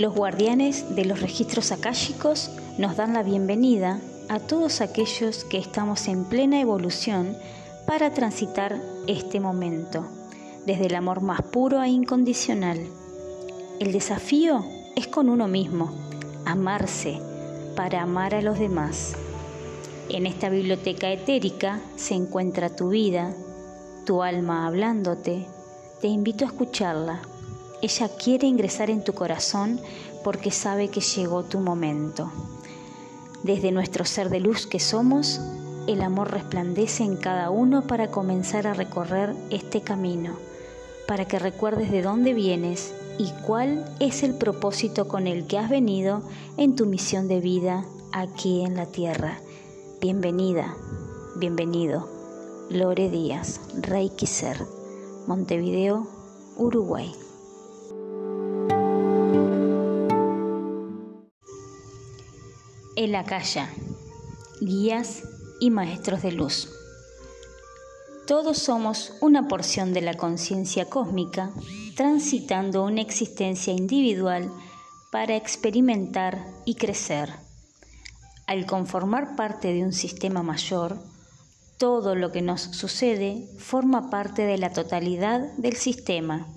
Los guardianes de los registros akáshicos nos dan la bienvenida a todos aquellos que estamos en plena evolución para transitar este momento, desde el amor más puro e incondicional. El desafío es con uno mismo, amarse para amar a los demás. En esta biblioteca etérica se encuentra tu vida, tu alma hablándote. Te invito a escucharla. Ella quiere ingresar en tu corazón porque sabe que llegó tu momento. Desde nuestro ser de luz que somos, el amor resplandece en cada uno para comenzar a recorrer este camino, para que recuerdes de dónde vienes y cuál es el propósito con el que has venido en tu misión de vida aquí en la tierra. Bienvenida, bienvenido. Lore Díaz, Reiki Ser, Montevideo, Uruguay. El Akasha, guías y maestros de luz. Todos somos una porción de la conciencia cósmica transitando una existencia individual para experimentar y crecer. Al conformar parte de un sistema mayor, todo lo que nos sucede forma parte de la totalidad del sistema.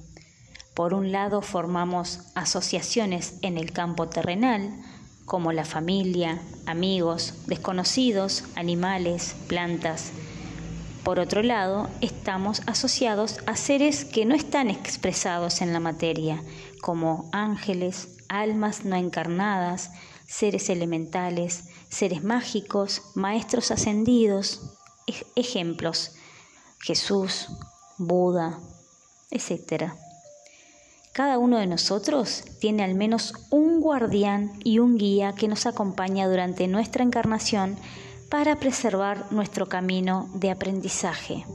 Por un lado formamos asociaciones en el campo terrenal, como la familia, amigos, desconocidos, animales, plantas. Por otro lado, estamos asociados a seres que no están expresados en la materia, como ángeles, almas no encarnadas, seres elementales, seres mágicos, maestros ascendidos, ejemplos, Jesús, Buda, etc. Cada uno de nosotros tiene al menos un guardián y un guía que nos acompaña durante nuestra encarnación para preservar nuestro camino de aprendizaje.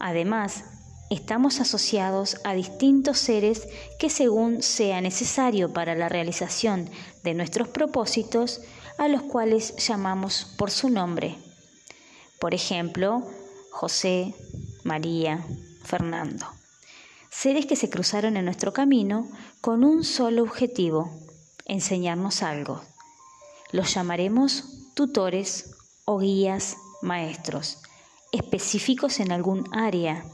Además, estamos asociados a distintos seres que según sea necesario para la realización de nuestros propósitos, a los cuales llamamos por su nombre. Por ejemplo, José, María, Fernando seres que se cruzaron en nuestro camino con un solo objetivo, enseñarnos algo. Los llamaremos tutores o guías maestros, específicos en algún área,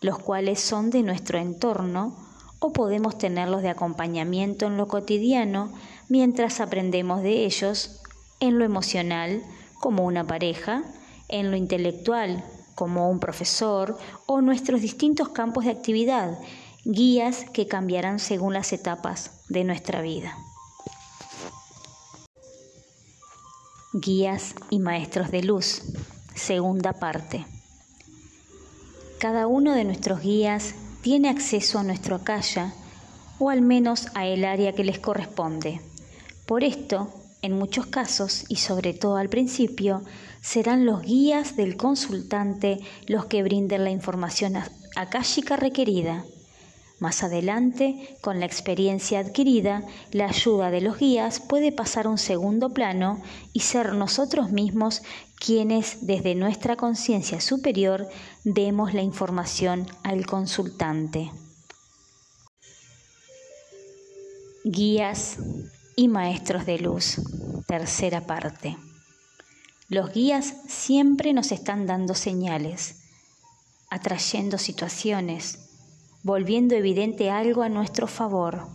los cuales son de nuestro entorno o podemos tenerlos de acompañamiento en lo cotidiano mientras aprendemos de ellos en lo emocional como una pareja, en lo intelectual como un profesor o nuestros distintos campos de actividad, guías que cambiarán según las etapas de nuestra vida. Guías y maestros de luz, segunda parte. Cada uno de nuestros guías tiene acceso a nuestro acaya o al menos a el área que les corresponde. Por esto, en muchos casos, y sobre todo al principio, serán los guías del consultante los que brinden la información akáshica requerida. Más adelante, con la experiencia adquirida, la ayuda de los guías puede pasar a un segundo plano y ser nosotros mismos quienes desde nuestra conciencia superior demos la información al consultante. Guías y maestros de luz. Tercera parte. Los guías siempre nos están dando señales, atrayendo situaciones, volviendo evidente algo a nuestro favor,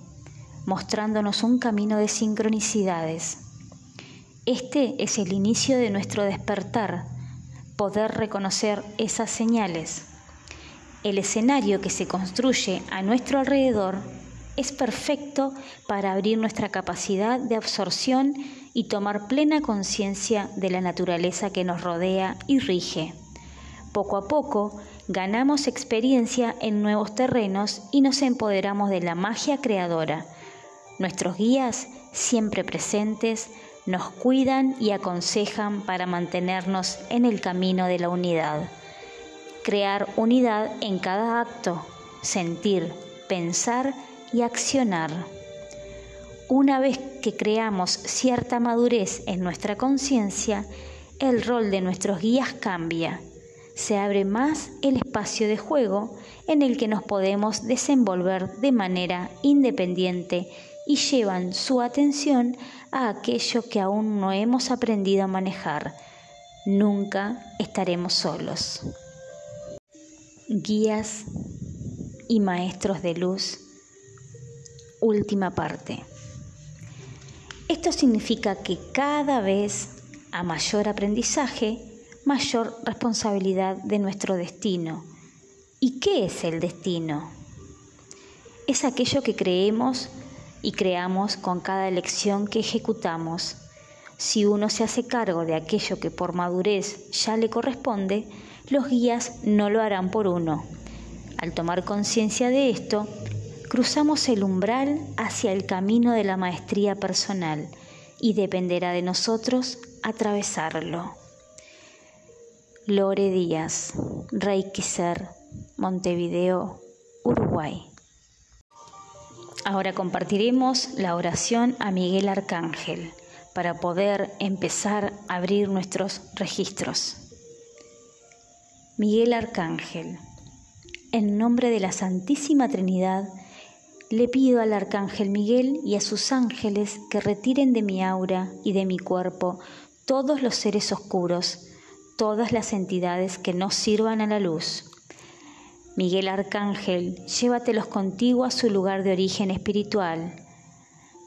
mostrándonos un camino de sincronicidades. Este es el inicio de nuestro despertar, poder reconocer esas señales. El escenario que se construye a nuestro alrededor es perfecto para abrir nuestra capacidad de absorción y tomar plena conciencia de la naturaleza que nos rodea y rige. Poco a poco ganamos experiencia en nuevos terrenos y nos empoderamos de la magia creadora. Nuestros guías, siempre presentes, nos cuidan y aconsejan para mantenernos en el camino de la unidad. Crear unidad en cada acto, sentir, pensar y accionar. Una vez que creamos cierta madurez en nuestra conciencia, el rol de nuestros guías cambia. Se abre más el espacio de juego en el que nos podemos desenvolver de manera independiente y llevan su atención a aquello que aún no hemos aprendido a manejar. Nunca estaremos solos. Guías y maestros de luz. Última parte. Esto significa que cada vez a mayor aprendizaje, mayor responsabilidad de nuestro destino. ¿Y qué es el destino? Es aquello que creemos y creamos con cada elección que ejecutamos. Si uno se hace cargo de aquello que por madurez ya le corresponde, los guías no lo harán por uno. Al tomar conciencia de esto, cruzamos el umbral hacia el camino de la maestría personal y dependerá de nosotros atravesarlo. Lore Díaz, Reiki Ser, Montevideo, Uruguay. Ahora compartiremos la oración a Miguel Arcángel para poder empezar a abrir nuestros registros. Miguel Arcángel, en nombre de la Santísima Trinidad, le pido al Arcángel Miguel y a sus ángeles que retiren de mi aura y de mi cuerpo todos los seres oscuros, todas las entidades que no sirvan a la luz Miguel Arcángel, llévatelos contigo a su lugar de origen espiritual.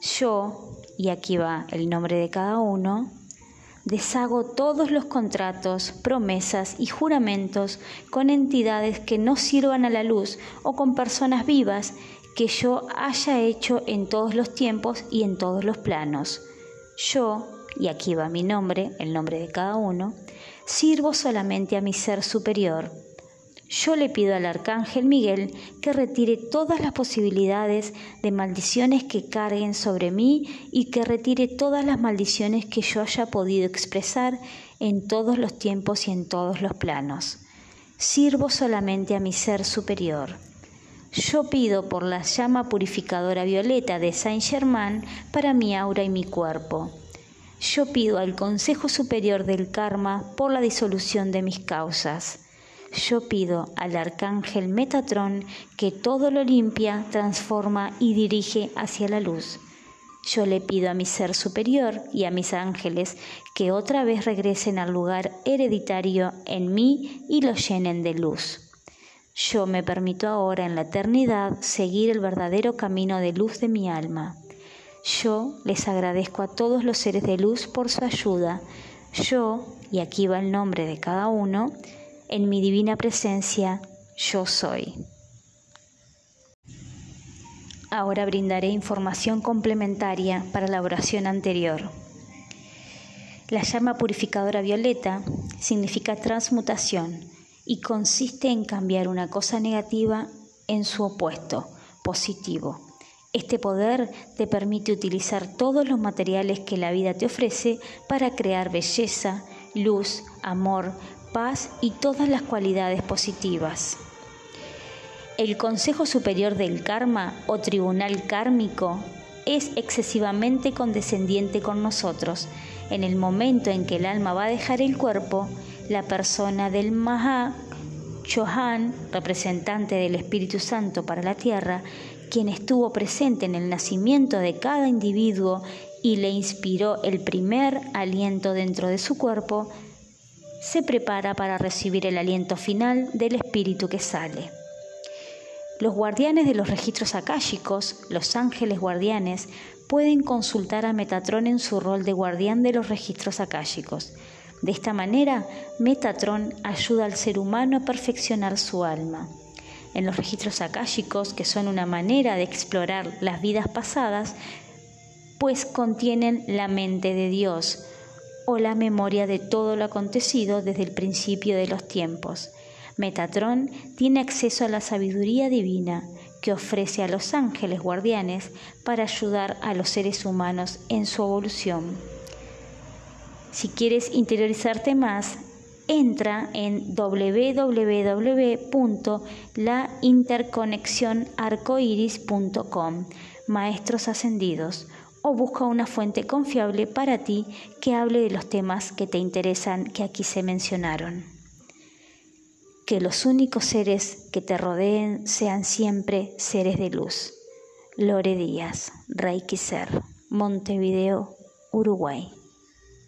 Yo, y aquí va el nombre de cada uno, deshago todos los contratos, promesas y juramentos con entidades que no sirvan a la luz o con personas vivas que yo haya hecho en todos los tiempos y en todos los planos. Yo, y aquí va mi nombre, el nombre de cada uno, sirvo solamente a mi ser superior yo le pido al Arcángel Miguel que retire todas las posibilidades de maldiciones que carguen sobre mí y que retire todas las maldiciones que yo haya podido expresar en todos los tiempos y en todos los planos. Sirvo solamente a mi ser superior. Yo pido por la llama purificadora violeta de Saint Germain para mi aura y mi cuerpo. Yo pido al Consejo Superior del Karma por la disolución de mis causas yo pido al arcángel Metatrón que todo lo limpia, transforma y dirige hacia la luz. Yo le pido a mi ser superior y a mis ángeles que otra vez regresen al lugar hereditario en mí y lo llenen de luz. Yo me permito ahora en la eternidad seguir el verdadero camino de luz de mi alma. Yo les agradezco a todos los seres de luz por su ayuda. Yo, y aquí va el nombre de cada uno, en mi divina presencia, yo soy. Ahora brindaré información complementaria para la oración anterior. La llama purificadora violeta significa transmutación y consiste en cambiar una cosa negativa en su opuesto, positivo. Este poder te permite utilizar todos los materiales que la vida te ofrece para crear belleza, luz, amor, paz y todas las cualidades positivas. El Consejo Superior del Karma o Tribunal Kármico es excesivamente condescendiente con nosotros. En el momento en que el alma va a dejar el cuerpo, la persona del Maha Chohan, representante del Espíritu Santo para la tierra, quien estuvo presente en el nacimiento de cada individuo y le inspiró el primer aliento dentro de su cuerpo, se prepara para recibir el aliento final del espíritu que sale. Los guardianes de los registros akáshicos, los ángeles guardianes, pueden consultar a Metatron en su rol de guardián de los registros akáshicos. De esta manera, Metatron ayuda al ser humano a perfeccionar su alma. En los registros akáshicos, que son una manera de explorar las vidas pasadas, pues contienen la mente de Dios, o la memoria de todo lo acontecido desde el principio de los tiempos. Metatron tiene acceso a la sabiduría divina que ofrece a los ángeles guardianes para ayudar a los seres humanos en su evolución. Si quieres interiorizarte más, entra en www.lainterconexionarcoiris.com, Maestros Ascendidos o busca una fuente confiable para ti que hable de los temas que te interesan que aquí se mencionaron. Que los únicos seres que te rodeen sean siempre seres de luz. Lore Díaz, Reiki Ser, Montevideo, Uruguay.